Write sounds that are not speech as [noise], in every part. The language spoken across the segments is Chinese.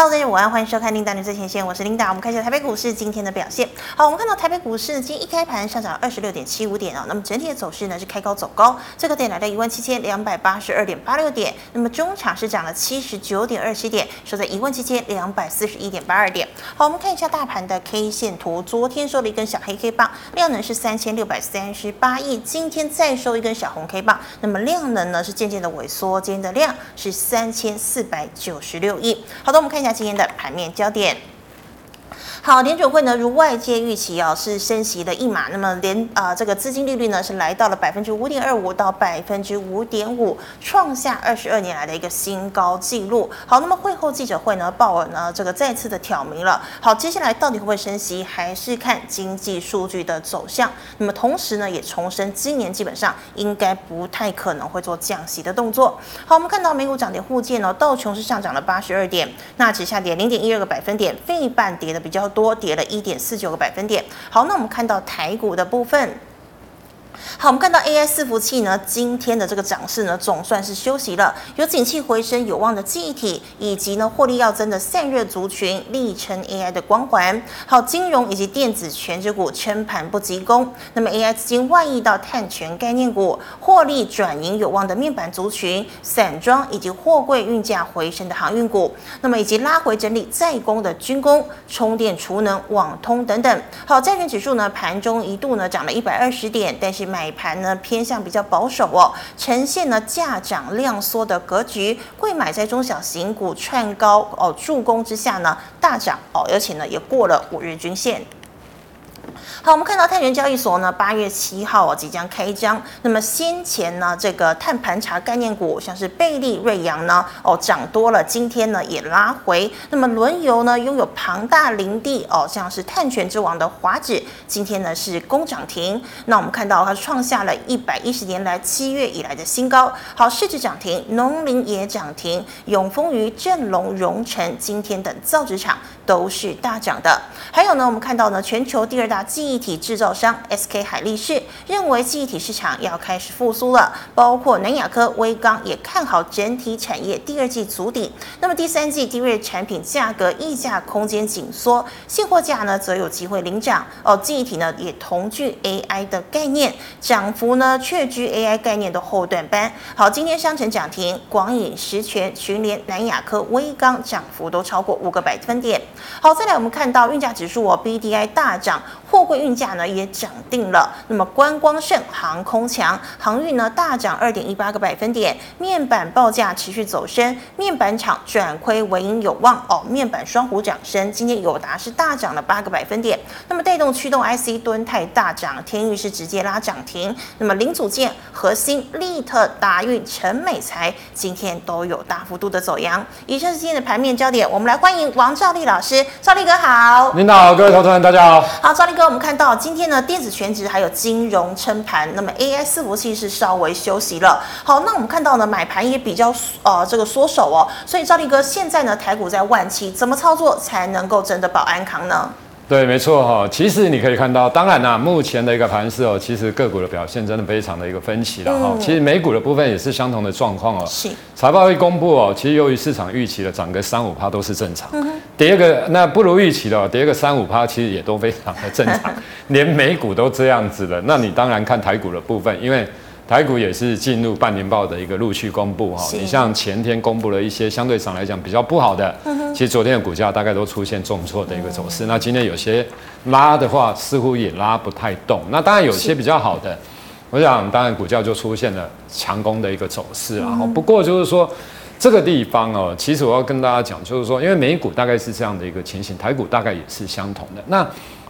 Hello，大家晚安，欢迎收看《琳达的最前线》，我是琳达。我们看一下台北股市今天的表现。好，我们看到台北股市今天一开盘上涨二十六点七五点哦。那么整体的走势呢是开高走高，最高点来到一万七千两百八十二点八六点。那么中场是涨了七十九点二七点，收在一万七千两百四十一点八二点。好，我们看一下大盘的 K 线图，昨天收了一根小黑 K 棒，量能是三千六百三十八亿。今天再收一根小红 K 棒，那么量能呢是渐渐的萎缩，今天的量是三千四百九十六亿。好的，我们看一下。今天的盘面焦点。好，联准会呢，如外界预期啊，是升息的一码。那么连啊、这个资金利率呢，是来到了百分之五点二五到百分之五点五，创下二十二年来的一个新高纪录。好，那么会后记者会呢，鲍尔呢，这个再次的挑明了。好，接下来到底会不会升息，还是看经济数据的走向。那么同时呢，也重申今年基本上应该不太可能会做降息的动作。好，我们看到美股涨跌互见哦，道琼是上涨了八十二点，纳指下跌零点一二个百分点，费半跌的比较多，跌了一点四九个百分点。好，那我们看到台股的部分。好，我们看到 AI 伺服器呢，今天的这个涨势呢，总算是休息了。有景气回升有望的记忆体，以及呢获利要增的散热族群，力撑 AI 的光环。好，金融以及电子权值股撑盘不急攻。那么 AI 资金外溢到碳权概念股，获利转盈有望的面板族群，散装以及货柜运价回升的航运股。那么以及拉回整理再攻的军工、充电、储能、网通等等。好，债券指数呢盘中一度呢涨了一百二十点，但是买盘呢偏向比较保守哦，呈现呢价涨量缩的格局，会买在中小型股串高哦助攻之下呢大涨哦，而且呢也过了五日均线。好，我们看到碳权交易所呢，八月七号哦即将开张。那么先前呢，这个碳盘查概念股，像是贝利、瑞阳呢，哦涨多了，今天呢也拉回。那么轮油呢，拥有庞大林地哦，像是碳权之王的华指，今天呢是攻涨停。那我们看到它创下了一百一十年来七月以来的新高。好，市值涨停，农林也涨停，永丰余、正隆、荣成今天等造纸厂都是大涨的。还有呢，我们看到呢，全球第二大记忆体制造商 SK 海力士认为记忆体市场要开始复苏了，包括南亚科、威刚也看好整体产业第二季筑底。那么第三季低瑞产品价格溢价空间紧缩，现货价呢则有机会领涨。哦，记忆体呢也同具 AI 的概念，涨幅呢却居 AI 概念的后段班。好，今天商城涨停，广颖、十銓、群联、南亚科、威刚涨幅都超过五个百分点。好，再来我们看到运价指数哦，BDI 大涨。货柜运价呢也涨定了，那么观光盛，航空强，航运呢大涨二点一八个百分点，面板报价持续走升，面板厂转亏为盈有望哦，面板双虎涨升，今天友达是大涨了八个百分点，那么带动驱动 IC 敦泰大涨，天域是直接拉涨停，那么零组件核心利特达运陈美才今天都有大幅度的走阳。以上是今天的盘面焦点，我们来欢迎王兆立老师，兆立哥好，领导各位投资人大家好，好兆立。哥，我们看到今天呢，电子全值还有金融撑盘，那么 AI 四服器是稍微休息了。好，那我们看到呢，买盘也比较呃这个缩手哦，所以赵力哥现在呢，台股在万七，怎么操作才能够真的保安康呢？对，没错哈。其实你可以看到，当然啦、啊，目前的一个盘势哦，其实个股的表现真的非常的一个分歧了哈。嗯、其实美股的部分也是相同的状况哦。是。财报一公布哦，其实由于市场预期的涨个三五趴都是正常。跌个那不如预期的，跌个三五趴其实也都非常的正常。[laughs] 连美股都这样子了，那你当然看台股的部分，因为。台股也是进入半年报的一个陆续公布哈，你像前天公布了一些相对上来讲比较不好的，其实昨天的股价大概都出现重挫的一个走势。那今天有些拉的话，似乎也拉不太动。那当然有些比较好的，我想当然股价就出现了强攻的一个走势啊。不过就是说这个地方哦，其实我要跟大家讲，就是说因为美股大概是这样的一个情形，台股大概也是相同的。那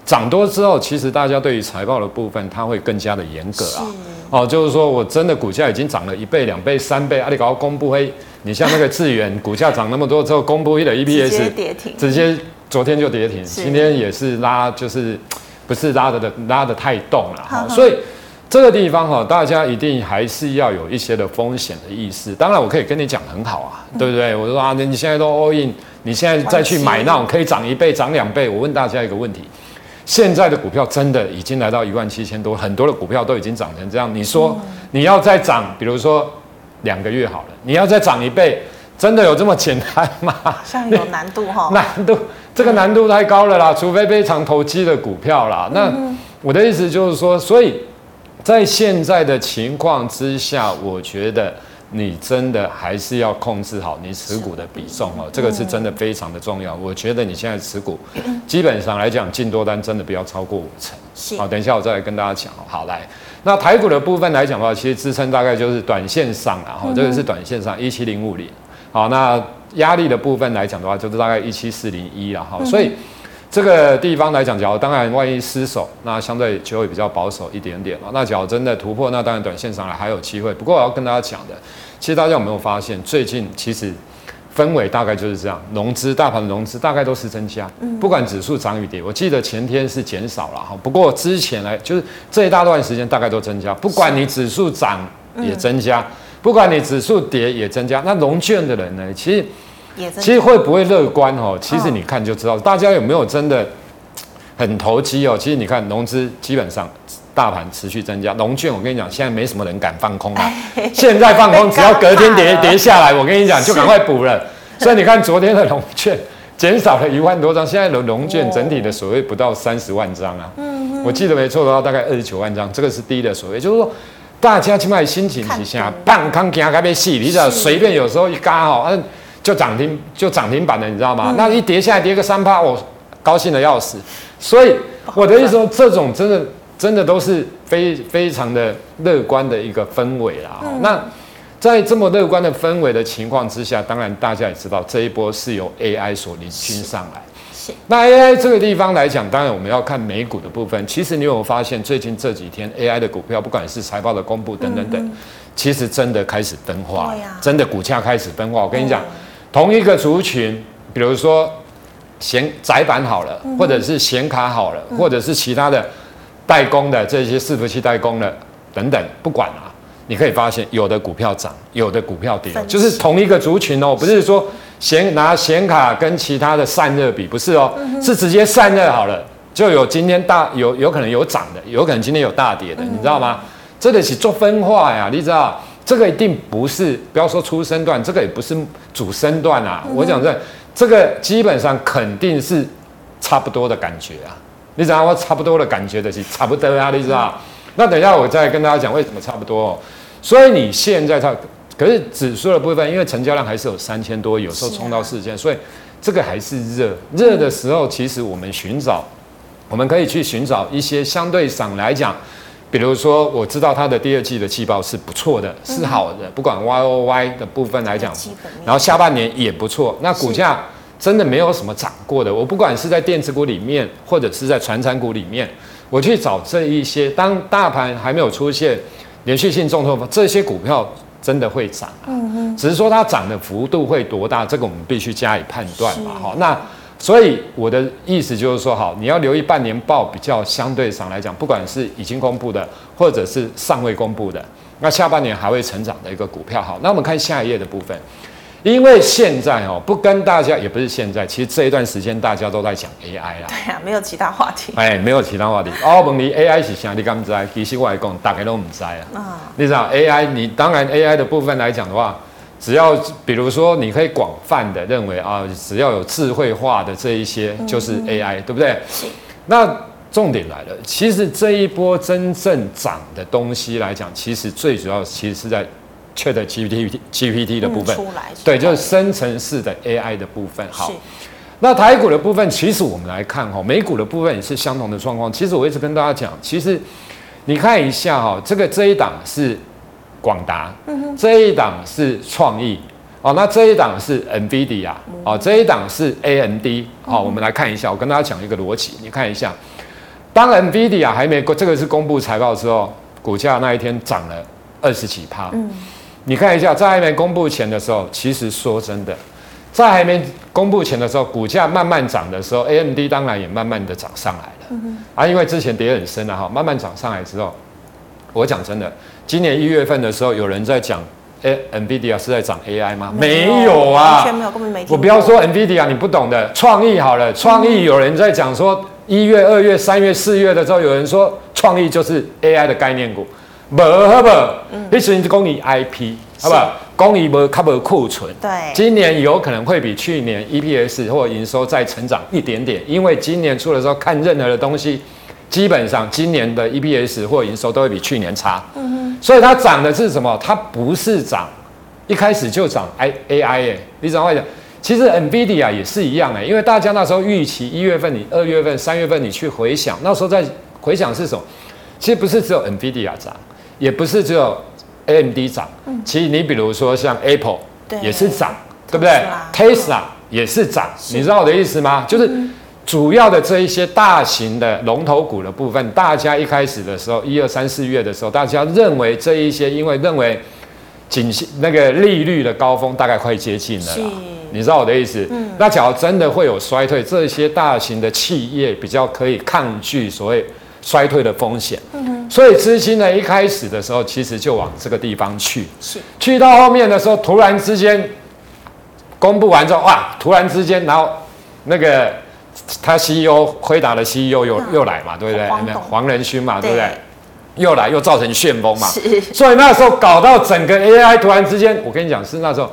涨多之后，其实大家对于财报的部分，它会更加的严格啊。哦，就是说我真的股价已经涨了一倍、两倍、三倍，阿里搞公布黑，你像那个智远股价涨那么多之后，公布一的 EPS 直接跌停，直接昨天就跌停，今天也是拉，就是不是拉的的拉的太动了哈。所以这个地方哈，大家一定还是要有一些的风险的意识。当然，我可以跟你讲很好啊，对不对？我说啊，你现在都 all in，你现在再去买那种可以涨一倍、涨两倍，我问大家一个问题。现在的股票真的已经来到一万七千多，很多的股票都已经涨成这样。你说你要再涨，比如说两个月好了，你要再涨一倍，真的有这么简单吗？像有难度哈，[laughs] 难度这个难度太高了啦，除非非常投机的股票啦。那我的意思就是说，所以在现在的情况之下，我觉得你真的还是要控制好你持股的比重哦，这个是真的非常的重要。我觉得你现在持股基本上来讲，进多单真的不要超过五成。好，等一下我再来跟大家讲。好，来，那台股的部分来讲的话，其实支撑大概就是短线上啊，哈，这个是短线上一七零五零。好，那压力的部分来讲的话，就是大概一七四零一了哈，所以这个地方来讲，假如当然万一失守，那相对就会比较保守一点点了。那假如真的突破，那当然短线上来还有机会。不过我要跟大家讲的，其实大家有没有发现，最近其实氛围大概就是这样，融资大盘的融资大概都是增加，不管指数涨与跌。我记得前天是减少了哈，不过之前来就是这一大段时间大概都增加，不管你指数涨也增加。不管你指数跌也增加，那融券的人呢？其实其实会不会乐观哦？其实你看就知道，大家有没有真的很投机哦？其实你看融资基本上大盘持续增加，融券我跟你讲，现在没什么人敢放空啊。现在放空，只要隔天跌 [laughs] 跌下来，我跟你讲就赶快补了。所以你看昨天的融券减少了一万多张，现在的融券整体的所谓不到三十万张啊。嗯我记得没错的话，大概二十九万张，这个是低的所谓，就是说。大家起码心情是啥？半康惊开被戏，你知道？随便有时候一嘎哦，嗯，就涨停就涨停板了，你知道吗？嗯、那一跌下来跌个三趴，我高兴的要死。所以我的意思说，这种真的真的都是非非常的乐观的一个氛围啦。嗯、那在这么乐观的氛围的情况之下，当然大家也知道这一波是由 AI 所领军上来。那 AI 这个地方来讲，当然我们要看美股的部分。其实你有发现，最近这几天 AI 的股票，不管是财报的公布等等等，其实真的开始分化，真的股价开始分化。我跟你讲，同一个族群，比如说显窄板好了，或者是显卡好了，或者是其他的代工的这些伺服器代工的等等，不管啊，你可以发现有的股票涨，有的股票跌，就是同一个族群哦，不是说。显拿显卡跟其他的散热比不是哦，是直接散热好了，就有今天大有有可能有涨的，有可能今天有大跌的，你知道吗？这个是做分化呀，你知道？这个一定不是，不要说出身段，这个也不是主身段啊。我讲这，这个基本上肯定是差不多的感觉啊。你知道我差不多的感觉的是差不多啊，你知道？那等一下我再跟大家讲为什么差不多哦。所以你现在它。可是指数的部分，因为成交量还是有三千多，有时候冲到四千，所以这个还是热。热的时候，其实我们寻找，我们可以去寻找一些相对上来讲，比如说我知道它的第二季的季报是不错的，是好的，不管 Y O Y 的部分来讲，然后下半年也不错。那股价真的没有什么涨过的，我不管是在电子股里面，或者是在传产股里面，我去找这一些，当大盘还没有出现连续性重挫，这些股票。真的会涨啊，只是说它涨的幅度会多大，这个我们必须加以判断嘛。好，那所以我的意思就是说，好，你要留意半年报比较相对上来讲，不管是已经公布的，或者是尚未公布的，那下半年还会成长的一个股票。好，那我们看下一页的部分。因为现在哦，不跟大家也不是现在，其实这一段时间大家都在讲 AI 啦。对呀、啊，没有其他话题。哎，没有其他话题。哦，问你 AI 是啥？你敢不知？其实我来讲，大家都唔知啊。啊。你知道 AI？你当然 AI 的部分来讲的话，只要比如说你可以广泛的认为啊，只要有智慧化的这一些就是 AI，、嗯、对不对？是。那重点来了，其实这一波真正涨的东西来讲，其实最主要其实是在。缺的 GPT GPT 的部分，对，就是生成式的 AI 的部分。好，那台股的部分，其实我们来看哈，美股的部分也是相同的状况。其实我一直跟大家讲，其实你看一下哈，这个这一档是广达，这一档是创意，哦，那这一档是 NVIDIA，哦，这一档是 AMD。好，我们来看一下，我跟大家讲一个逻辑，你看一下，当 NVIDIA 还没这个是公布财报之后，股价那一天涨了二十几趴。你看一下，在还没公布前的时候，其实说真的，在还没公布前的时候，股价慢慢涨的时候，AMD 当然也慢慢的涨上来了。嗯、哼。啊，因为之前跌很深了哈，慢慢涨上来之后，我讲真的，今年一月份的时候，有人在讲，哎，NVIDIA 是在涨 AI 吗？没有，没有啊，完全没有，根本没听。我不要说 NVIDIA，你不懂的，创意好了，创意有人在讲说，一月、二月、三月、四月的时候，有人说创意就是 AI 的概念股。不好不，你只是讲你 IP，好不好？工艺不 cover 库存，对，今年有可能会比去年 EPS 或营收再成长一点点，因为今年出的时候看任何的东西，基本上今年的 EPS 或营收都会比去年差，嗯哼，所以它涨的是什么？它不是涨，一开始就涨 I AI 哎，你怎么会讲？其实 NVIDIA 也是一样哎，因为大家那时候预期一月份、你二月份、三月份你去回想，那时候在回想是什么？其实不是只有 NVIDIA 涨，也不是只有 AMD 涨，嗯、其实你比如说像 Apple 也是涨，对，对不对？Tesla 也是涨，你知道我的意思吗？就是主要的这一些大型的龙头股的部分，大家一开始的时候，一二三四月的时候，大家认为这一些，因为认为景气那个利率的高峰大概快接近了啦，你知道我的意思？嗯、那假如真的会有衰退，这些大型的企业比较可以抗拒所谓。衰退的风险，嗯、所以资金呢，一开始的时候其实就往这个地方去，是。去到后面的时候，突然之间公布完之后，哇，突然之间，然后那个他 CEO 辉达的 CEO 又、嗯、又来嘛，对不对？黄仁勋嘛，对不对？对又来又造成旋风嘛，所以那时候搞到整个 AI 突然之间，我跟你讲是那时候，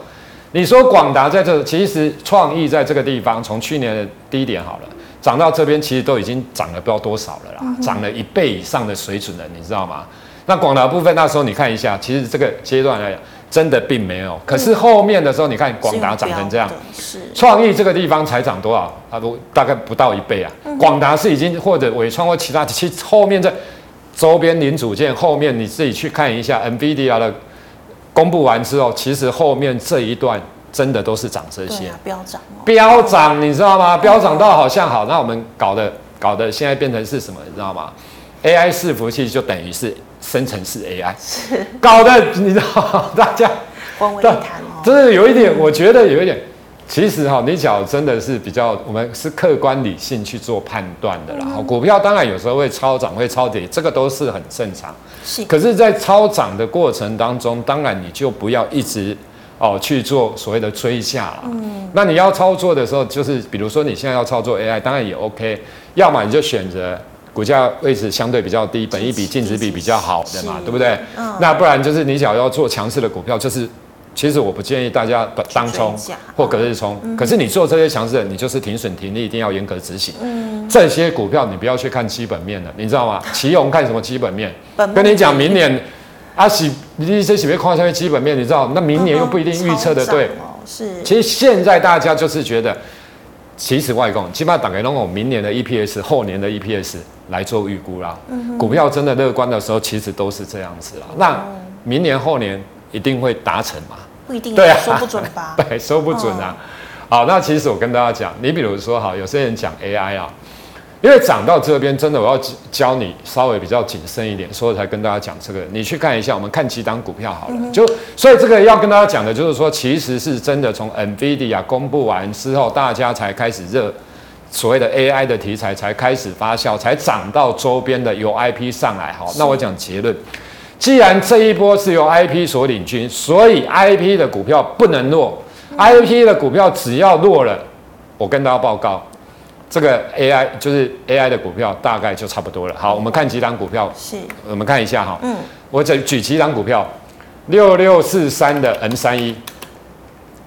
你说广达在这，其实创意在这个地方，从去年的低点好了。涨到这边其实都已经涨了不知道多少了啦，涨、嗯、了一倍以上的水准了，你知道吗？那广达部分那时候你看一下，其实这个阶段来讲真的并没有，可是后面的时候你看广达涨成这样，是创意这个地方才涨多少？它都大概不到一倍啊。广达、是已经或者伟创或其他，其实后面这周边零组件后面你自己去看一下，NVIDIA 的公布完之后，其实后面这一段。真的都是涨这些，飙涨、啊，飙涨、哦，你知道吗？飙涨到好像好，那我们搞的搞的现在变成是什么？你知道吗？AI 伺服器就等于是生成式 AI，是搞的，你知道大家 [laughs] 光为一谈哦，真的有一点，我觉得有一点，其实哈，你讲真的是比较，我们是客观理性去做判断的啦。嗯、股票当然有时候会超涨，会超跌，这个都是很正常。是，可是，在超涨的过程当中，当然你就不要一直。哦，去做所谓的追价了。嗯，那你要操作的时候，就是比如说你现在要操作 AI，当然也 OK。要么你就选择股价位置相对比较低，本益比净值比比较好的嘛，对不对？嗯。那不然就是你想要做强势的股票，就是其实我不建议大家当冲或隔日冲。可是你做这些强势的，你就是停损停利一定要严格执行。嗯。这些股票你不要去看基本面的，你知道吗？奇鋐看什么基本面？跟你讲明年。阿喜，你这喜别夸下面基本面，你知道？那明年又不一定预测的对。是。其实现在大家就是觉得，其实外供起码打开弄我明年的 EPS，后年的 EPS 来做预估啦。嗯。股票真的乐观的时候，其实都是这样子啦。那明年后年一定会达成吗？不一定。对啊。说不准吧？[laughs] 对，说不准啊。好，那其实我跟大家讲，你比如说哈，有些人讲 AI 啊。因为涨到这边，真的我要教你稍微比较谨慎一点，所以才跟大家讲这个。你去看一下，我们看几档股票好了。嗯、就所以这个要跟大家讲的就是说，其实是真的从 NVIDIA 公布完之后，大家才开始热，所谓的 AI 的题材才开始发酵，才涨到周边的有 IP 上来。好，那我讲结论，既然这一波是由 IP 所领军，所以 IP 的股票不能弱。嗯、IP 的股票只要弱了，我跟大家报告。这个 AI 就是 AI 的股票，大概就差不多了。好，我们看几档股票。是，我们看一下哈。嗯。我举举几档股票，六六四三的 N 三一，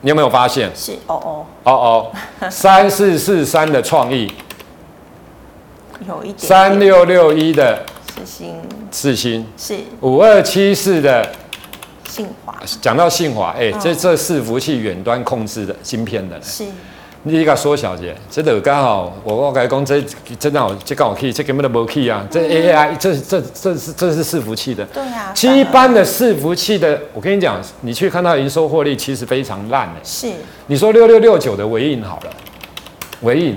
你有没有发现？是，哦哦。哦哦。三四四三的创意，有一点。三六六一的四星，四星。是。五二七四的信华。讲到信华，哎，这这伺服器远端控制的芯片的。是。你个缩小姐，这都刚好，我我跟你讲，这真的好，这刚好可以，这根本都无 key 啊，这 AI，这这这是这是伺服器的。对啊。其实一般的伺服器的，我跟你讲，你去看到营收获利，其实非常烂的。是。你说六六六九的尾影好了，纬颖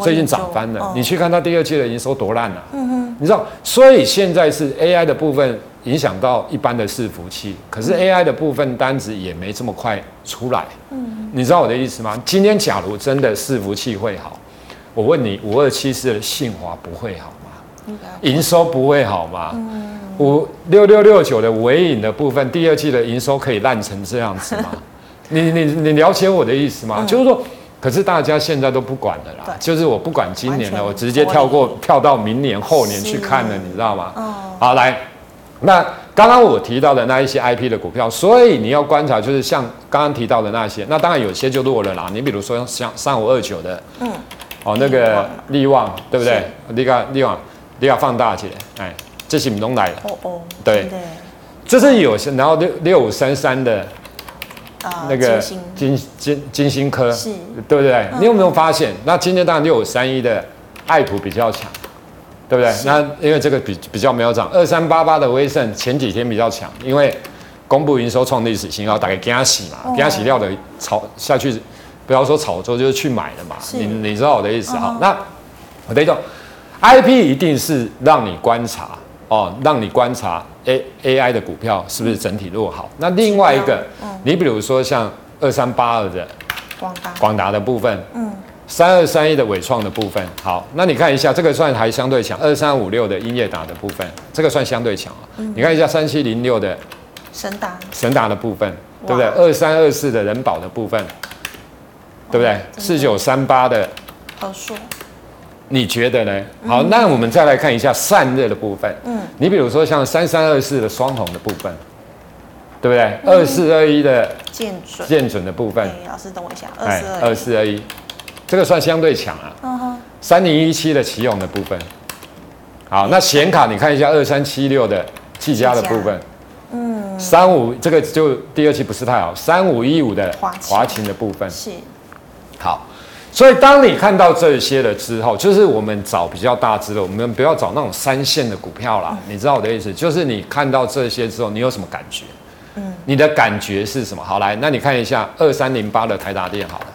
最近涨翻了，你去看它第二季的营收多烂啊。嗯哼。你知道，所以现在是 AI 的部分。影响到一般的伺服器，可是 AI 的部分单子也没这么快出来。嗯，你知道我的意思吗？今天假如真的伺服器会好，我问你，五二七四的信华不会好吗？营收不会好吗？嗯，五六六六九的尾影的部分，第二季的营收可以烂成这样子吗？[laughs] 你你你了解我的意思吗？就是说，可是大家现在都不管了啦，就是我不管今年了，我直接跳过跳到明年后年去看了，你知道吗？哦，好来。那刚刚我提到的那一些 IP 的股票，所以你要观察，就是像刚刚提到的那些，那当然有些就弱了啦。你比如说像三五二九的，嗯，哦，那个力旺，对不对？力个，力旺，力旺放大起来，哎，这是不东来的，哦哦，对，这是有些，然后六六五三三的，那个金金金星科，是，对不对？你有没有发现？那今天当然六五三一的爱普比较强。对不对？那因为这个比比较没有涨，二三八八的威盛前几天比较强，因为公布营收创历史新高，大概惊喜嘛，惊喜料的炒下去，不要说炒作，就是去买的嘛。你你知道我的意思哈？那我等一下，IP 一定是让你观察哦，让你观察 A A I 的股票是不是整体落好。那另外一个，你比如说像二三八二的广达广达的部分，嗯。三二三一的伟创的部分，好，那你看一下，这个算还相对强。二三五六的英业达的部分，这个算相对强啊。嗯、你看一下三七零六的神达，神达的部分，哇对不对？二三二四的人保的部分，哇对不对？四九三八的和硕，你觉得呢？好，嗯、那我们再来看一下散热的部分。嗯，你比如说像三三二四的双鸿的部分，对不对？二四二一的建准。建准的部分，老师等我一下，二四二一。这个算相对强啊，三零一七的奇勇的部分，好，那显卡你看一下二三七六的技嘉的部分，嗯，三五这个就第二期不是太好，三五一五的华擎的部分。是，好，所以当你看到这些了之后，就是我们找比较大只的，我们不要找那种三线的股票啦，你知道我的意思？就是你看到这些之后，你有什么感觉？嗯，你的感觉是什么？好，来，那你看一下二三零八的台达电好了。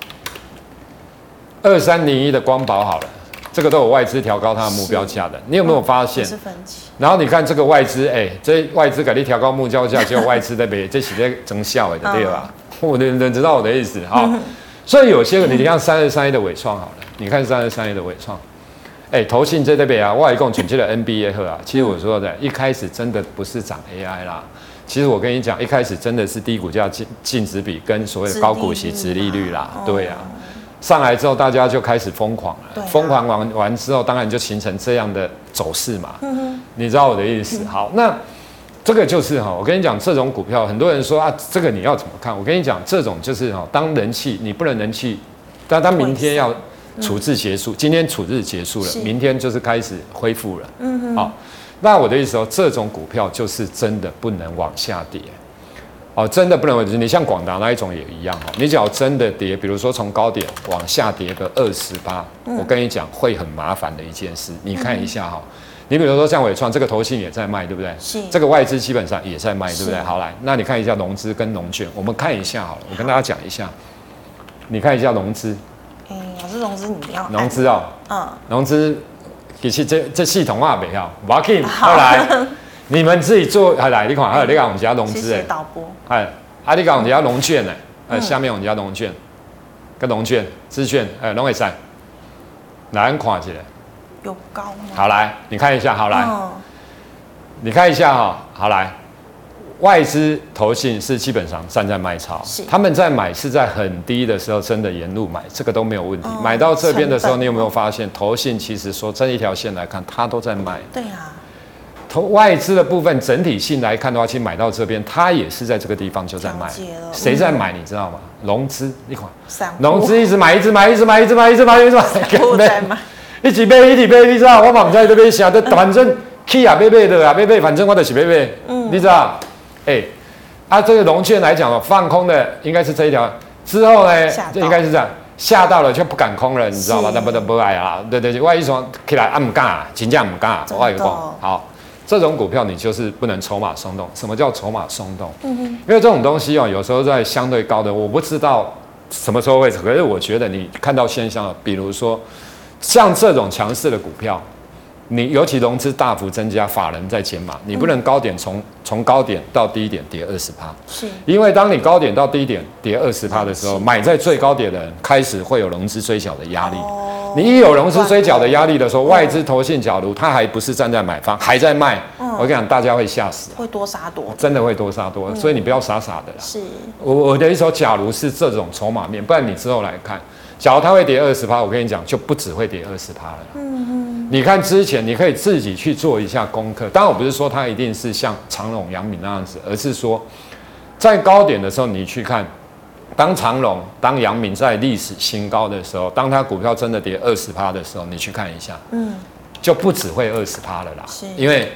二三零一的光宝好了，这个都有外资调高它的目标价的，你有没有发现？然后你看这个外资，哎，这外资给你调高目标价，结果外资在被，这起在增效的，对吧？我能能知道我的意思哈？[laughs] 所以有些你看三二三一的伟创好了，你看三二三一的伟创，哎，投信在这边啊，外共准确的 NBA 和啊，其实我说的，一开始真的不是涨 AI 啦，其实我跟你讲，一开始真的是低股价净净值比跟所谓的高股息殖利率啦，对呀。上来之后，大家就开始疯狂了。疯狂完完之后，当然就形成这样的走势嘛。你知道我的意思？好，那这个就是哈，我跟你讲，这种股票，很多人说啊，这个你要怎么看？我跟你讲，这种就是哈，当人气你不能人气，但当明天要处置结束，今天处置结束了，明天就是开始恢复了。嗯哼。好，那我的意思说，这种股票就是真的不能往下跌。哦，真的不能，你像广达那一种也一样哈。你只要真的跌，比如说从高点往下跌个二十八，我跟你讲会很麻烦的一件事。你看一下哈，你比如说像伟创这个投信也在卖，对不对？是。这个外资基本上也在卖，对不对？好来，那你看一下融资跟融券，我们看一下好了。我跟大家讲一下，你看一下融资。嗯，老师融资你不要。融资哦。嗯。融资，其实这这系统啊，不要，不要紧。后来。[laughs] 你们自己做，来，你看，还有你看我们家融资哎，导播，哎，啊，你看我们家融券呢，哎，下面我们家融券，跟融券、资券，哎，拢会在，来看起来，有高吗？好来，你看一下，好来，你看一下哈，好来，外资投信是基本上站在卖超，他们在买是在很低的时候真的沿路买，这个都没有问题。买到这边的时候，你有没有发现，投信其实说这一条线来看，它都在卖。对啊。投外资的部分整体性来看的话，其实买到这边，它也是在这个地方就在卖。谁在买？你知道吗？融资，你看，融资一直买，一直买，一直买，一直买，一直买，一直买，一直买，一直买，你知道？我嘛在这边想的，反正去啊，买买的啊，买买，反正我就是买买。嗯，你知道？哎，啊，这个融券来讲哦，放空的应该是这一条，之后呢，这应该是这样，吓到了就不敢空了，你知道吗？那不得不爱啊，对对对，万一说起来啊唔敢，真正唔敢，我跟你讲，好。这种股票你就是不能筹码松动。什么叫筹码松动？嗯哼，因为这种东西哦，有时候在相对高的，我不知道什么时候会。可是我觉得你看到现象了，比如说像这种强势的股票。你尤其融资大幅增加，法人在减码，你不能高点从从高点到低点跌二十趴，是，因为当你高点到低点跌二十趴的时候，买在最高点的人开始会有融资追缴的压力。你一有融资追缴的压力的时候，外资投信假如他还不是站在买方，还在卖，我跟你讲，大家会吓死，会多杀多，真的会多杀多，所以你不要傻傻的啦。是，我我的意思说，假如是这种筹码面，不然你之后来看。假如它会跌二十趴，我跟你讲，就不只会跌二十趴了。嗯嗯。你看之前，你可以自己去做一下功课。当然，我不是说它一定是像长隆、阳明那样子，而是说，在高点的时候，你去看，当长隆、当阳明在历史新高的时候，当它股票真的跌二十趴的时候，你去看一下，嗯，就不只会二十趴了啦。是。因为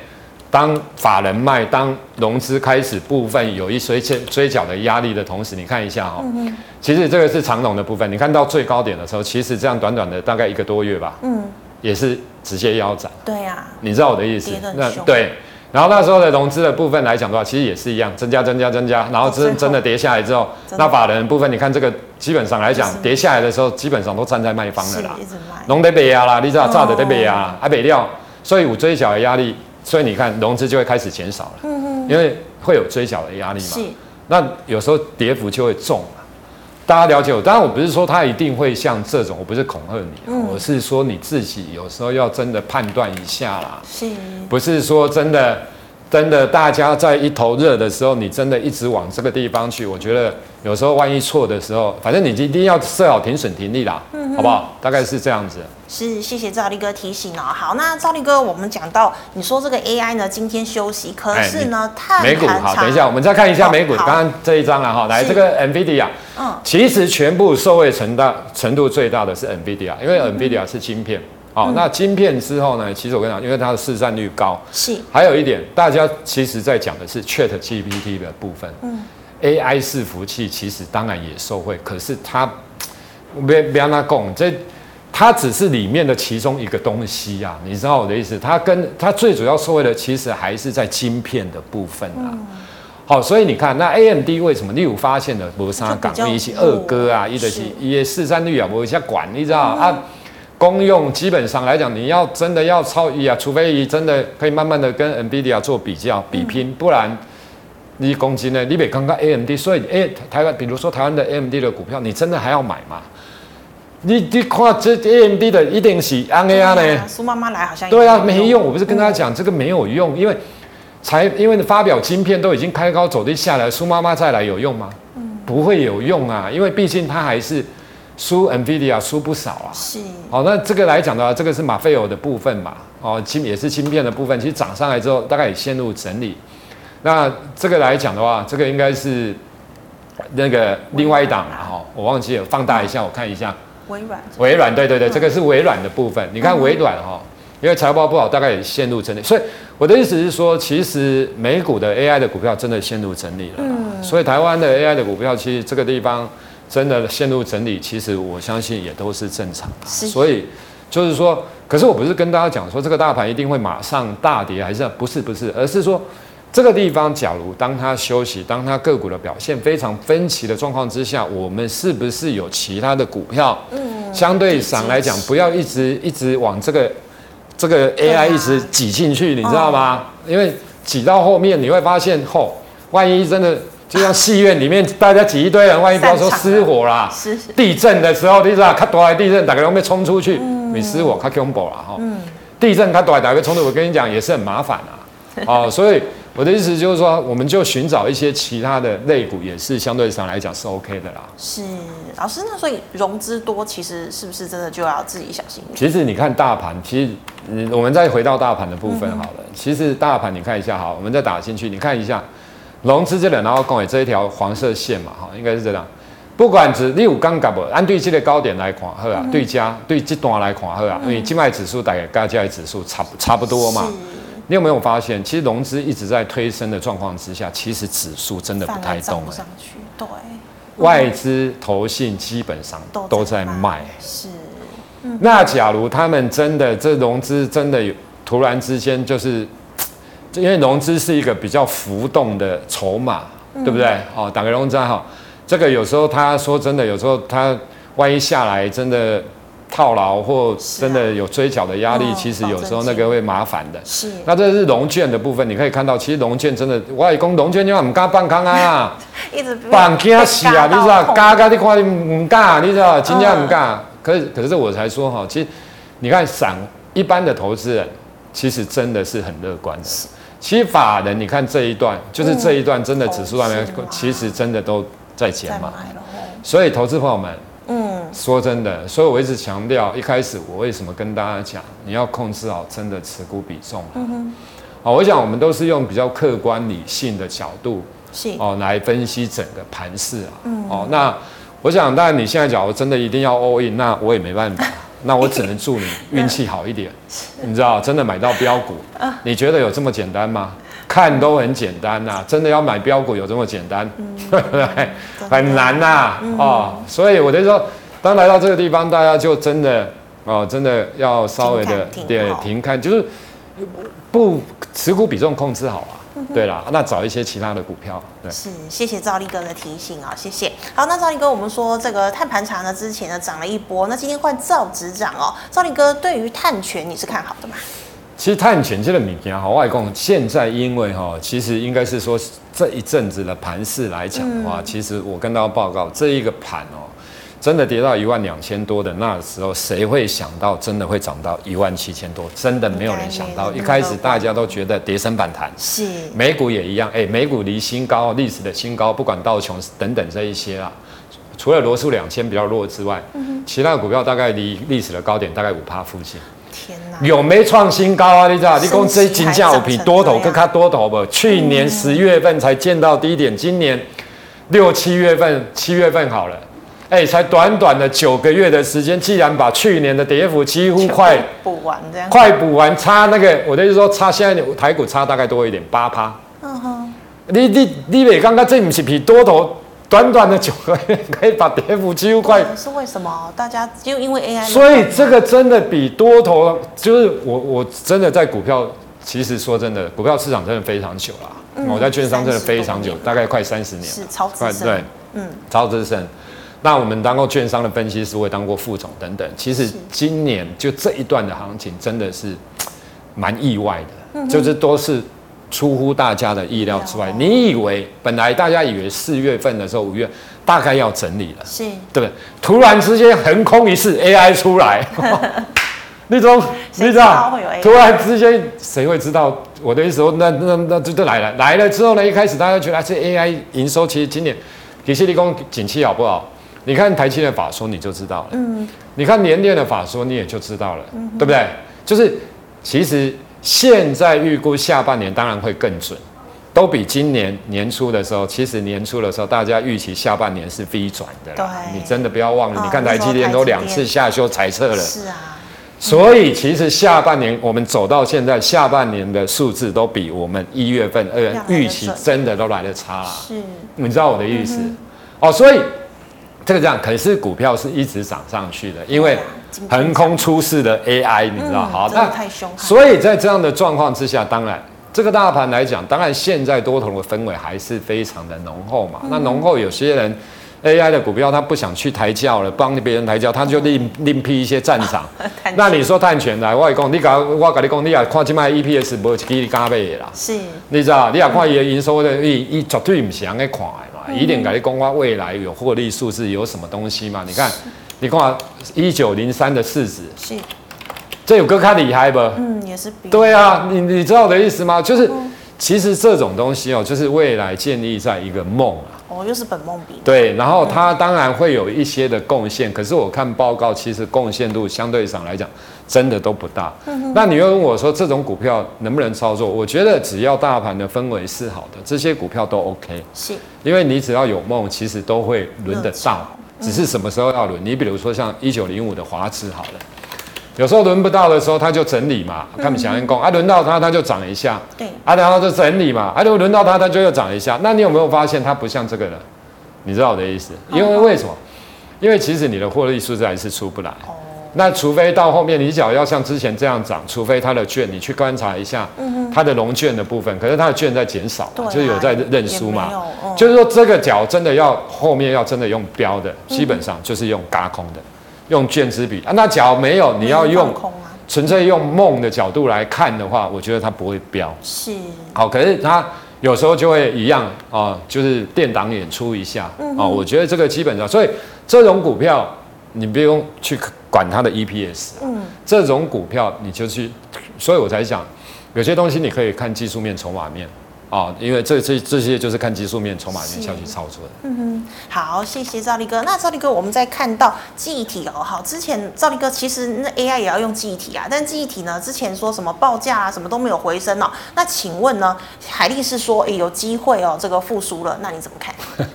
当法人卖，当融资开始部分有一追追缴的压力的同时，你看一下哦，嗯、其实这个是长龙的部分。你看到最高点的时候，其实这样短短的大概一个多月吧，嗯，也是直接腰斩。对呀、啊，你知道我的意思？那对。然后那时候的融资的部分来讲的话，其实也是一样，增加、增加、增加。然后真真的跌下来之后，[laughs] 那法人的部分，你看这个基本上来讲，跌下来的时候，基本上都站在卖方的啦，龙得北压啦，你知道炸的得北压，还北料，所以有追缴的压力。所以你看，融资就会开始减少了，嗯，因为会有追缴的压力嘛。是。那有时候跌幅就会重了。大家了解我，当然我不是说它一定会像这种，我不是恐吓你，嗯，我是说你自己有时候要真的判断一下啦。是。不是说真的。真的，大家在一头热的时候，你真的一直往这个地方去，我觉得有时候万一错的时候，反正你一定要设好停损停利啦，嗯、好不好？大概是这样子。是，谢谢赵力哥提醒哦。好，那赵力哥，我们讲到你说这个 AI 呢，今天休息，可是呢，太美股好，等一下我们再看一下美股，刚刚这一张了哈，来这个 NVIDIA，嗯，其实全部受惠程大程度最大的是 NVIDIA，因为 NVIDIA 是芯片。好，那晶片之后呢？其实我跟你讲，因为它的市占率高，是。还有一点，大家其实在讲的是 Chat GPT 的部分。嗯。AI 伺服器其实当然也受惠，可是它别别让它讲，这它只是里面的其中一个东西啊，你知道我的意思？它跟它最主要受惠的，其实还是在晶片的部分啊。好，所以你看，那 AMD 为什么？你有发现的，摩沙港一些二哥啊，一的是一市占率啊，我一下管，你知道啊？功用基本上来讲，你要真的要超一啊，除非你真的可以慢慢的跟 NVIDIA 做比较比拼，不然你攻击呢，你得看看 AMD。所以，哎，台湾，比如说台湾的 AMD 的股票，你真的还要买吗？你你看这 AMD 的一定是安 A 呢？苏妈妈来好像对啊，没用。我不是跟他讲这个没有用，因为才因为发表晶片都已经开高走低下来，苏妈妈再来有用吗？不会有用啊，因为毕竟它还是。输 NVIDIA 输不少啊，是，好，那这个来讲的话，这个是马菲欧的部分嘛，哦，芯也是芯片的部分，其实涨上来之后，大概也陷入整理。那这个来讲的话，这个应该是那个另外一档嘛，哈，我忘记了，放大一下，我看一下。微软。微软，对对对，这个是微软的部分。你看微软哈，因为财报不好，大概也陷入整理。所以我的意思是说，其实美股的 AI 的股票真的陷入整理了。嗯。所以台湾的 AI 的股票，其实这个地方。真的陷入整理，其实我相信也都是正常的。所以就是说，可是我不是跟大家讲说这个大盘一定会马上大跌，还是不是不是，而是说这个地方，假如当它休息，当它个股的表现非常分歧的状况之下，我们是不是有其他的股票？嗯，相对上来讲，不要一直一直往这个这个 AI 一直挤进去，你知道吗？因为挤到后面你会发现，后万一真的。就像戏院里面，大家挤一堆人，万一不要说失火啦，地震的时候，你知道，卡多来地震，大家都被冲出去，没失火，卡恐怖了哈。地震卡多来，大家冲突，我跟你讲也是很麻烦啊。[laughs] 哦，所以我的意思就是说，我们就寻找一些其他的类股，也是相对上来讲是 OK 的啦。是老师，那所以融资多，其实是不是真的就要自己小心？其实你看大盘，其实我们再回到大盘的部分好了。其实大盘你看一下好，我们再打进去，你看一下。融资这里，然后讲的这一条黄色线嘛，哈，应该是这样。不管是你有感觉不，按对这个高点来看，好啊，对家对这段来看，好啊，因为境外指数大概加起来指数差差不多嘛。你有没有发现，其实融资一直在推升的状况之下，其实指数真的不太动了。对，外资投信基本上都在卖。是。那假如他们真的这融资真的有突然之间就是。因为融资是一个比较浮动的筹码，嗯、对不对？哦，打个融资哈，这个有时候他说真的，有时候他万一下来真的套牢或真的有追缴的压力，啊、其实有时候那个会麻烦的。是。那这是融券的部分，你可以看到，其实融券真的，我也讲融券，你话唔敢放空啊，一直放惊死啊！你知道，嘎嘎的看你唔敢，你知道，真正唔敢。可是，可是我才说哈，其实你看散一般的投资人，其实真的是很乐观的。其实法人，你看这一段，就是这一段真的指数上面，其实真的都在减嘛。所以投资朋友们，嗯，说真的，所以我一直强调，一开始我为什么跟大家讲，你要控制好真的持股比重。嗯哼。好，我想我们都是用比较客观理性的角度，是哦，来分析整个盘势啊。嗯。哦，那我想，当然你现在讲我真的一定要 all in，那我也没办法，那我只能祝你 [laughs] 运气好一点。你知道，真的买到标股，你觉得有这么简单吗？看都很简单呐、啊，真的要买标股有这么简单？[laughs] 对不对？很难呐、哦，所以我就说，当来到这个地方，大家就真的哦，真的要稍微的对停看，就是不持股比重控制好啊。嗯、对啦，那找一些其他的股票。对，是谢谢赵立哥的提醒啊，谢谢。好，那赵立哥，我们说这个碳盘查呢，之前呢涨了一波，那今天换赵执涨哦，赵立哥对于碳权你是看好的吗？其实碳权这个物件哈，外公现在因为哈，其实应该是说这一阵子的盘势来讲的话，嗯、其实我跟大家报告，这一个盘哦，真的跌到一万两千多的那时候，谁会想到真的会涨到一万七千多？真的没有人想到。一开始大家都觉得跌升反弹，是美股也一样，哎，美股离新高历史的新高，不管道琼等等这一些啊，除了罗素两千比较弱之外，嗯、其他的股票大概离历史的高点大概五趴附近。有没创新高啊？你知道？你公这金价有比多头更加多头不？去年十月份才见到低点，今年六七月份，七月份好了，哎、欸，才短短的九个月的时间，既然把去年的跌幅几乎快补完，这样快补完，差那个，我的意思说，差现在台股差大概多一点，八趴。嗯哼，你你你别刚刚这不是比多头？短短的九个月可以把跌幅几乎快，是为什么？大家就因为 AI，所以这个真的比多头，就是我我真的在股票，其实说真的，股票市场真的非常久了。嗯、我在券商真的非常久，大概快三十年，是超资深。对，嗯，超资深。那我们当过券商的分析师，我也当过副总等等。其实今年就这一段的行情真的是蛮意外的，嗯、就是都是。出乎大家的意料之外，你以为本来大家以为四月份的时候，五月大概要整理了，是，对不对？突然之间横空一世，AI 出来，[laughs] 那种你知道，突然之间谁会知道？我的意思说，那那那就就来了，来了之后呢，一开始大家觉得这 AI 营收其实今年给矽利工景气好不好？你看台积电的法说你就知道了，嗯，你看联电的法说你也就知道了，嗯、对不对？就是其实。现在预估下半年当然会更准，都比今年年初的时候，其实年初的时候大家预期下半年是 V 转的。对，你真的不要忘了，你看台积电都两次下修裁测了。是啊。所以其实下半年我们走到现在，下半年的数字都比我们一月份二月预期真的都来得差。是。你知道我的意思？哦，所以。这个这样，可是股票是一直涨上去的，因为横空出世的 AI，你知道？好，那所以在这样的状况之下，当然这个大盘来讲，当然现在多头的氛围还是非常的浓厚嘛。那浓厚，有些人 AI 的股票他不想去抬轿了，帮别人抬轿，他就另另辟一些战场。[laughs] 那你说碳权来，我讲你搞，我跟你讲，你也看今卖 EPS 不是给你加倍的啦。是，你知道？你也看伊的营收的，伊伊绝对唔是安尼看的。一点改立公告未来有获利数字有什么东西吗？你看，你看一九零三的市值，是，这有个卡厉害不？嗯，也是比。对啊，你你知道我的意思吗？就是其实这种东西哦，就是未来建立在一个梦啊。哦，又是本梦比。对，然后它当然会有一些的贡献，可是我看报告，其实贡献度相对上来讲，真的都不大。那你又问我说，这种股票能不能操作？我觉得只要大盘的氛围是好的，这些股票都 OK。是，因为你只要有梦，其实都会轮得到，只是什么时候要轮。你比如说像一九零五的华资，好了，有时候轮不到的时候，它就整理嘛，看不想人工啊，轮到它它就涨一下，对，啊，然后就整理嘛，啊，就轮到它它就又涨一下。那你有没有发现它不像这个人？你知道我的意思？因为为什么？因为其实你的获利数字还是出不来。那除非到后面你只要要像之前这样涨，除非它的券你去观察一下，它的融券的部分，可是它的券在减少，就是有在认输嘛。就是说这个脚真的要后面要真的用标的，基本上就是用嘎空的，用券之比啊。那脚没有，你要用纯粹用梦的角度来看的话，我觉得它不会标。是。好，可是它有时候就会一样啊，就是电档演出一下啊。我觉得这个基本上，所以这种股票。你不用去管它的 EPS，嗯，这种股票你就去，所以我才讲，有些东西你可以看技术面、筹码面，哦，因为这这这些就是看技术面、筹码面下去操作的。嗯哼，好，谢谢赵立哥。那赵立哥，我们在看到记忆体哦，好，之前赵立哥其实那 AI 也要用记忆体啊，但记忆体呢，之前说什么报价啊，什么都没有回升哦。那请问呢，海力士说，哎，有机会哦，这个复苏了，那你怎么看？[laughs]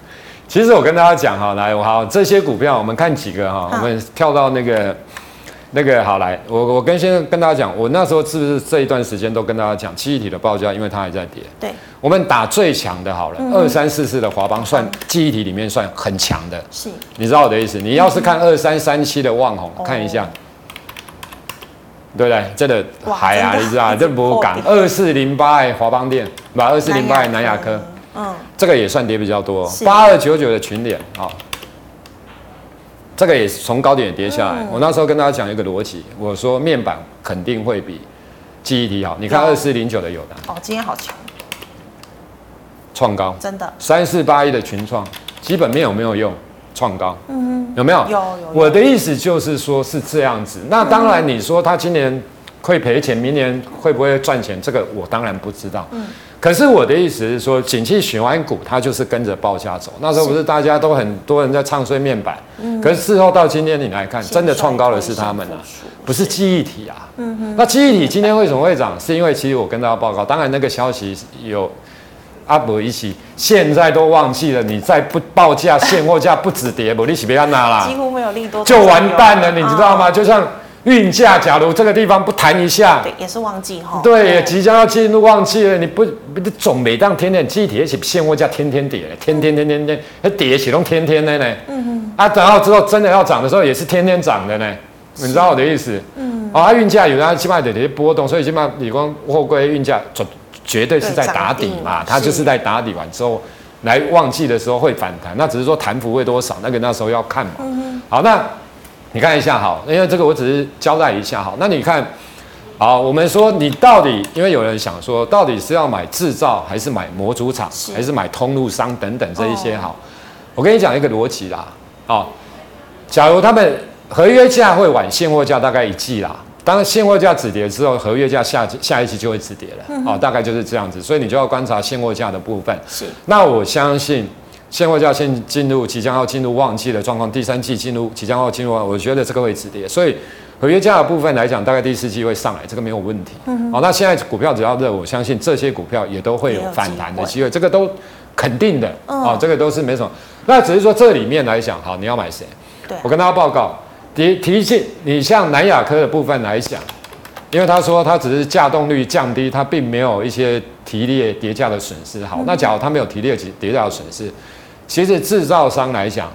其实我跟大家讲哈，来，我好这些股票，我们看几个哈，我们跳到那个。那个好来，我我跟先跟大家讲，我那时候是不是这一段时间都跟大家讲，记忆体的报价，因为它还在跌。对。我们打最强的好了，二三四四的华邦算记忆体里面算很强的。是。你知道我的意思？你要是看二三三七的旺宏，看一下，对不对？真的海啊，你知道 [laughs] 这不敢。二四零八哎，华邦电，把二四零八南亚科，嗯，这个也算跌比较多。八二九九的群点啊。这个也是从高点跌下来。嗯、我那时候跟大家讲一个逻辑，我说面板肯定会比记忆体好。你看二四零九的友达，哦，今天好强，创高，真的。三四八一的群创，基本面有没有用？创高，嗯，有没有？有有。我的意思就是说，是这样子。那当然，你说他今年会赔钱，明年会不会赚钱？这个我当然不知道。嗯。可是我的意思是说，景气循环股它就是跟着报价走。那时候不是大家都很多人在唱衰面板，可是事后到今天你来看，真的创高的是他们啊，不是记忆体啊。那记忆体今天为什么会涨？是因为其实我跟大家报告，当然那个消息有阿伯一起，现在都忘记了，你再不报价，现货价不止跌，不利息别拿啦，几乎没有利多，就完蛋了，你知道吗？就像。运价，假如这个地方不弹一下，对，也是旺季哈。对，也即将要进入旺季了，你不不总每当天天集体一起现货价天天跌，天天天天天，那跌起都天天的呢。嗯哼。啊，等到之后真的要涨的时候，也是天天涨的呢。你知道我的意思？嗯。哦，啊，运价有它起码得有些波动，所以起码你光货柜运价绝绝对是在打底嘛，它就是在打底完之后来旺季的时候会反弹，那只是说弹幅会多少，那个那时候要看嘛。嗯哼。好，那。你看一下好，因为这个我只是交代一下好。那你看，好，我们说你到底，因为有人想说，到底是要买制造，还是买模组厂，是还是买通路商等等这一些好？我跟你讲一个逻辑啦，啊，假如他们合约价会晚现货价大概一季啦，当现货价止跌之后，合约价下下一期就会止跌了，嗯、哼哦，大概就是这样子，所以你就要观察现货价的部分。是，那我相信。现货价现进入即将要进入旺季的状况，第三季进入即将要进入，我觉得这个会止跌，所以合约价的部分来讲，大概第四季会上来，这个没有问题。好、嗯好哦，那现在股票只要热，我相信这些股票也都会有反弹的机会，这个都肯定的。啊、嗯哦，这个都是没什么。那只是说这里面来讲，好，你要买谁？对我跟大家报告，提提醒你像南亚科的部分来讲，因为他说他只是价动率降低，他并没有一些提列跌价的损失。好，那假如他没有提列跌价的损失。其实制造商来讲，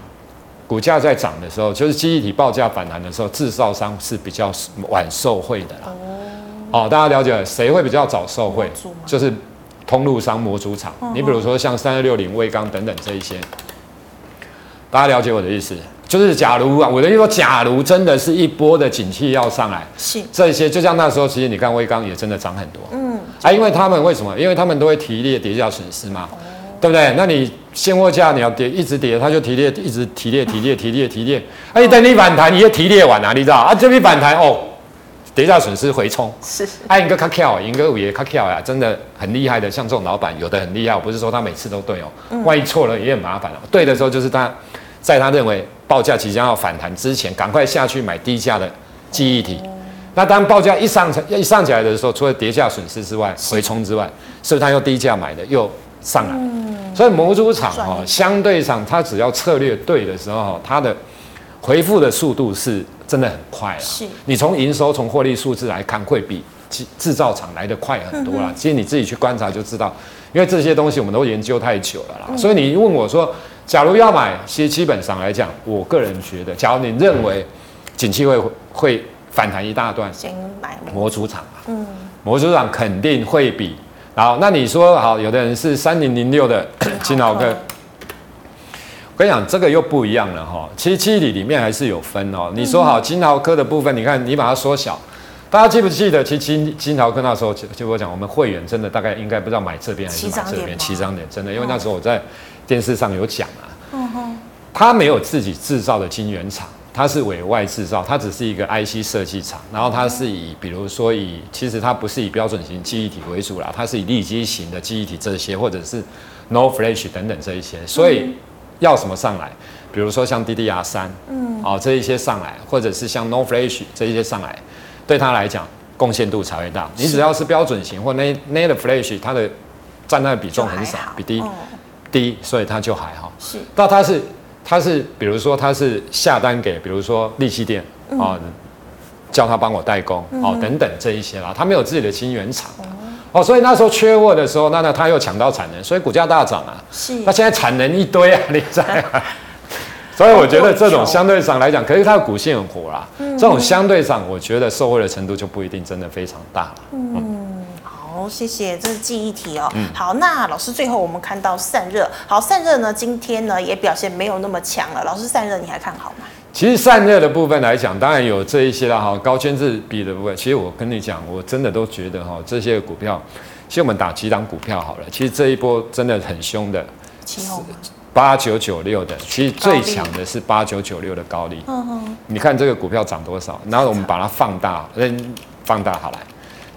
股价在涨的时候，就是记忆体报价反弹的时候，制造商是比较晚受惠的啦。哦，大家了解谁会比较早受惠？就是通路商、模组厂。你比如说像三二六零、威刚等等这一些，大家了解我的意思？就是假如啊，我的意思说，假如真的是一波的景气要上来，是这些，就像那时候，其实你看威刚也真的涨很多。嗯，啊，因为他们为什么？因为他们都会提列跌价损失嘛。对不对？那你现货价你要跌，一直跌，它就提列，一直提列，提列，提列，提列。哎、啊，等你反弹，你也提列完了，你知道啊？这边反弹哦，跌价损失回冲。是。哎，一个卡跳，一个五爷卡跳呀，真的很厉害的。像这种老板，有的很厉害，我不是说他每次都对哦，万一错了也很麻烦了。对的时候就是他，在他认为报价即将要反弹之前，赶快下去买低价的记忆体。那当报价一上一上起来的时候，除了跌价损失之外，回冲之外，是不是他又低价买的又？上来，所以模组厂哦，相对上它只要策略对的时候，它的回复的速度是真的很快了。是，你从营收、从获利数字来看，会比制制造厂来的快很多啦。其实你自己去观察就知道，因为这些东西我们都研究太久了啦。所以你问我说，假如要买，其实基本上来讲，我个人觉得，假如你认为景气会会反弹一大段，先买模组厂吧。嗯，模组厂肯定会比。好，那你说好，有的人是三零零六的 [coughs] 金豪科，我跟你讲，这个又不一样了哈。其实记忆体里面还是有分哦。你说好金豪科的部分，你看你把它缩小，大家记不记得？其实金金豪科那时候就就我讲，我们会员真的大概应该不知道买这边还是买这边，七张点真的，因为那时候我在电视上有讲啊。嗯哼。他没有自己制造的晶圆厂，它是委外制造，它只是一个 IC 设计厂，然后它是以比如说以其实它不是以标准型记忆体为主啦，它是以立基型的记忆体这些，或者是 NOR Flash 等等这一些，所以要什么上来，比如说像 DDR 三，嗯，哦这一些上来，或者是像 NOR Flash 这一些上来，对它来讲贡献度才会大。你只要是标准型或 Native Flash，它的占那个比重很少，比低低，所以它就还好。是，那它是。他是，比如说他是下单给，比如说力积电啊，叫他帮我代工哦，等等这一些啦，他没有自己的晶圆厂哦，所以那时候缺货的时候，那那他又抢到产能，所以股价大涨啊。是，那现在产能一堆啊，[laughs] 你在啊。[laughs] 所以我觉得这种相对上来讲，可是它的股性很火啦，这种相对上，我觉得受惠的程度就不一定真的非常大。嗯。好，谢谢，这是记忆题哦。嗯，好，那老师最后我们看到散热，好，散热呢今天呢也表现没有那么强了。老师散热你还看好吗？其实散热的部分来讲，当然有这一些啦哈，高圈子比的部分。其实我跟你讲，我真的都觉得哈，这些股票，其实我们打几档股票好了。其实这一波真的很凶的，八九九六的，其实最强的是八九九六的高利。嗯哼，你看这个股票涨多少？然后我们把它放大，嗯，放大好来，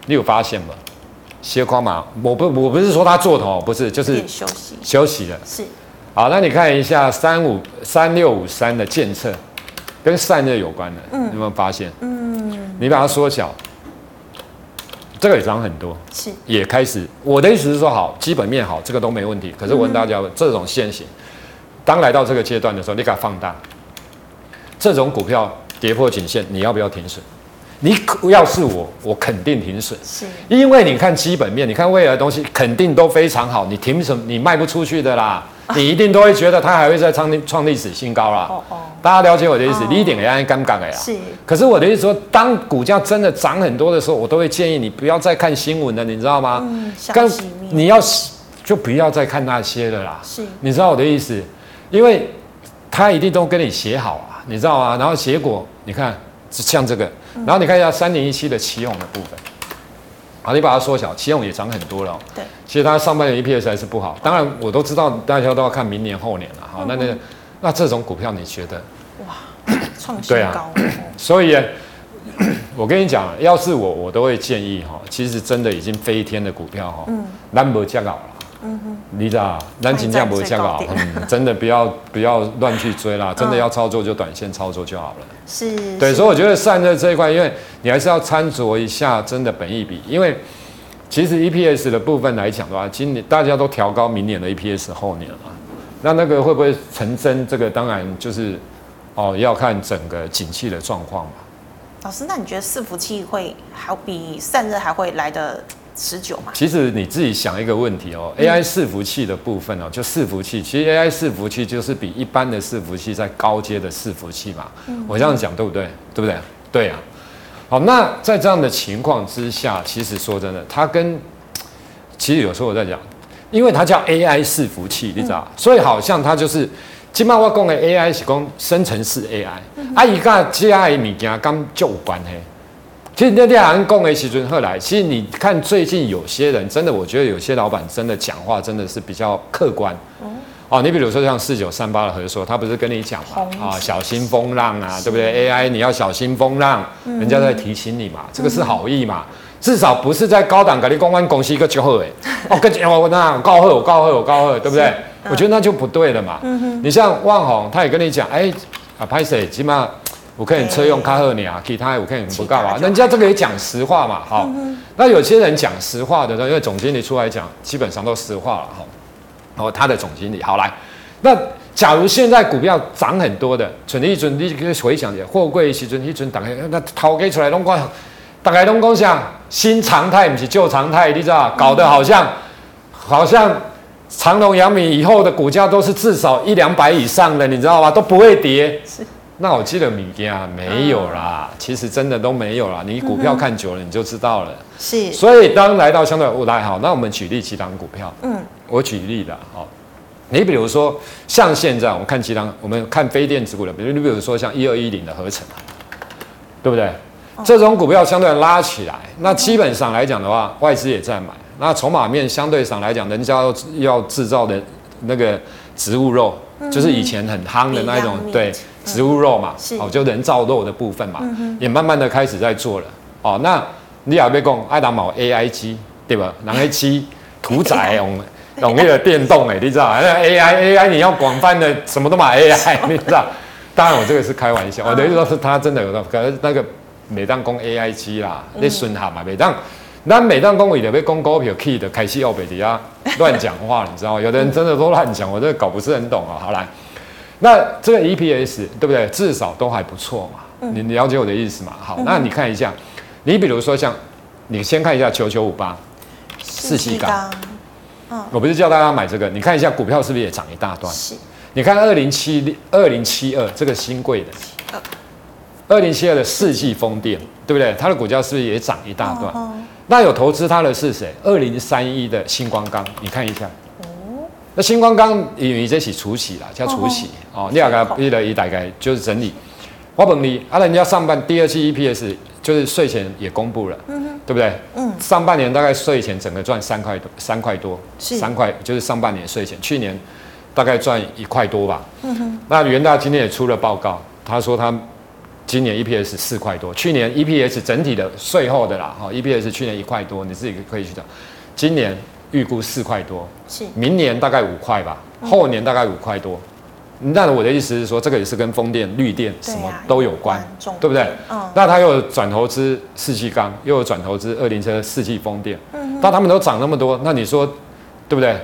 你有发现吗？斜框嘛，我不我不是说他做头，不是，就是休息休息了。是，好，那你看一下三五三六五三的建测，跟散热有关的，嗯，有没有发现？嗯，你把它缩小，这个也涨很多，是，也开始。我的意思是说，好，基本面好，这个都没问题。可是我问大家，嗯、这种线型，当来到这个阶段的时候，你给它放大，这种股票跌破颈线，你要不要停损？你要是我，我肯定停损，是，因为你看基本面，你看未来的东西肯定都非常好，你停损你卖不出去的啦，[laughs] 你一定都会觉得它还会再创历创历史新高啦。哦哦，大家了解我的意思，你一点也爱尴尬的呀。是，可是我的意思说，当股价真的涨很多的时候，我都会建议你不要再看新闻了，你知道吗？嗯，跟你要就不要再看那些了啦。是，你知道我的意思，因为他一定都跟你写好啊，你知道吗？然后结果你看。像这个，然后你看一下三零一七的奇鋐的部分，好，你把它缩小，奇鋐也涨很多了喔。对，其实它上半年 EPS 还是不好，当然我都知道，大家都要看明年后年了。好，那那个，那这种股票你觉得？哇，[coughs] 创新高。对啊，[coughs] 所以 [coughs] 我跟你讲，要是我，我都会建议哈，其实真的已经飞天的股票哈，嗯，难不降了。嗯哼，你知道，咱金价不会降高，嗯，[laughs] 真的不要不要乱去追啦，真的要操作就短线操作就好了。是，对，所以我觉得散热这一块，因为你还是要参酌一下真的本益比，因为其实 EPS 的部分来讲的话，今年大家都调高明年的 EPS 后年了，那那个会不会成真？这个当然就是哦，要看整个景气的状况嘛。老师，那你觉得伺服器会好比散热还会来得？持久嘛？其实你自己想一个问题哦，AI 伺服器的部分哦，就伺服器，其实 AI 伺服器就是比一般的伺服器在高阶的伺服器嘛。我这样讲对不对？对不对？对啊。好，那在这样的情况之下，其实说真的，它跟其实有时候我在讲，因为它叫 AI 伺服器，你知道，所以好像它就是今麦我讲的 AI 是讲生成式 AI，啊，伊甲这样的物件跟就有关系。其实那天好像讲的时阵后来，其实你看最近有些人真的，我觉得有些老板真的讲话真的是比较客观。哦，你比如说像四九三八的和硕，他不是跟你讲嘛？啊，小心风浪啊，对不对？AI 你要小心风浪，人家在提醒你嘛，这个是好意嘛，至少不是在高档给你公关公司一个就好哎。[laughs] 哦，跟我那告贺我告贺我告贺，对不对？我觉得那就不对了嘛。你像旺宏，他也跟你讲，哎，啊，拍谢起码。我看你车用卡赫尼啊，其他我看你不干嘛，人家这个也讲实话嘛，好，嗯、那有些人讲实话的，因为总经理出来讲，基本上都实话了，哈，哦，他的总经理，好来，那假如现在股票涨很多的，存一存，你回想一下，货柜时阵，一阵大概那掏给出来拢讲，大概拢讲像新常态不是旧常态，你知道，搞得好像、嗯、好像长隆、阳明以后的股价都是至少一两百以上的，你知道吗？都不会跌。是那我记得米家没有啦，其实真的都没有啦。你股票看久了你就知道了。是。所以当来到相对，我来好，那我们举例几档股票。嗯。我举例的哦，你比如说像现在我们看几档，我们看非电子股的，比如你比如说像一二一零的合成，对不对？这种股票相对拉起来，那基本上来讲的话，外资也在买。那筹码面相对上来讲，人家要要制造的那个植物肉，就是以前很夯的那一种，对。植物肉嘛，是哦，就人造肉的部分嘛，嗯也慢慢的开始在做了。哦，那你也别讲爱达毛 AI 机，对吧？人个机 [laughs] 屠宰用用那个电动诶，[laughs] 你知道？那 AI AI 你要广泛的什么都买 AI，[laughs] 你知道？当然我这个是开玩笑，我的意思说是他真的有那，可是那个每当讲 AI 机啦，你顺下嘛，每当。那每当公会的被公股票 key 的开始要被底下乱讲话，你知道吗？有的人真的都乱讲，我这个搞不是很懂啊。好来，那这个 EPS 对不对？至少都还不错嘛。你了解我的意思嘛？好，那你看一下，你比如说像你先看一下九九五八世纪钢，我不是叫大家买这个，你看一下股票是不是也涨一大段？是。你看二零七二零七二这个新贵的，二零七二的世纪风电，对不对？它的股价是不是也涨一大段？那有投资它的是谁？二零三一的星光钢，你看一下。哦。那星光刚因为这是除息啦，叫除息哦。你大概一了一大概就是整理。我问你，啊，人家上半第二期 EPS 就是税前也公布了，嗯，对不对？嗯。上半年大概税前整个赚三块多，三块多，三块就是上半年税前，去年大概赚一块多吧。嗯哼。那元大今天也出了报告，他说他。今年 EPS 四块多，去年 EPS 整体的税后的啦，哈，EPS 去年一块多，你自己可以去找。今年预估四块多，是，明年大概五块吧，后年大概五块多。那我的意思是说，这个也是跟风电、绿电什么都有关，对不对？嗯。那他又有转投资四季钢，又有转投资二零车四季风电，嗯，那他们都涨那么多，那你说对不对？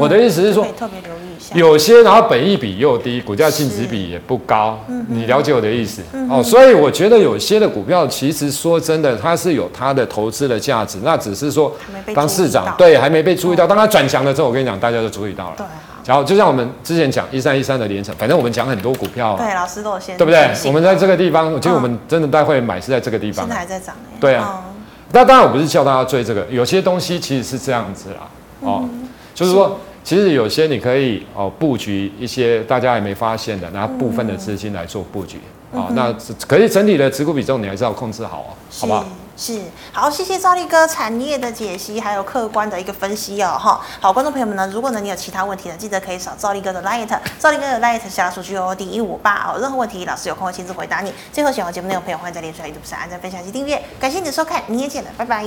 嗯。我的意思是说，特别留意。有些，然后本益比又低，股价净值比也不高，嗯、你了解我的意思、嗯、哦。所以我觉得有些的股票，其实说真的，它是有它的投资的价值，那只是说当市长对还没被注意到，当它转强了之后，我跟你讲，大家就注意到了。对，然后就像我们之前讲一三一三的联成，反正我们讲很多股票，对，老师都有先对不对？我们在这个地方，其实我们真的待会买是在这个地方，现在还在涨对啊，那当然我不是叫大家追这个，有些东西其实是这样子啦，哦，就是说。其实有些你可以哦布局一些大家还没发现的，拿部分的资金来做布局啊。那可是整体的持股比重你还是要控制好哦，好不好？是，好，谢谢赵力哥产业的解析，还有客观的一个分析哦，哈。好，观众朋友们呢，如果呢你有其他问题呢，记得可以扫赵力哥的 Light，赵力哥的 Light 下数据哦，D 一五八哦，任何问题老师有空会亲自回答你。最后喜欢节目内容朋友，欢迎在脸书、YouTube 上按赞、分享及订阅。感谢你的收看，明天见了，拜拜。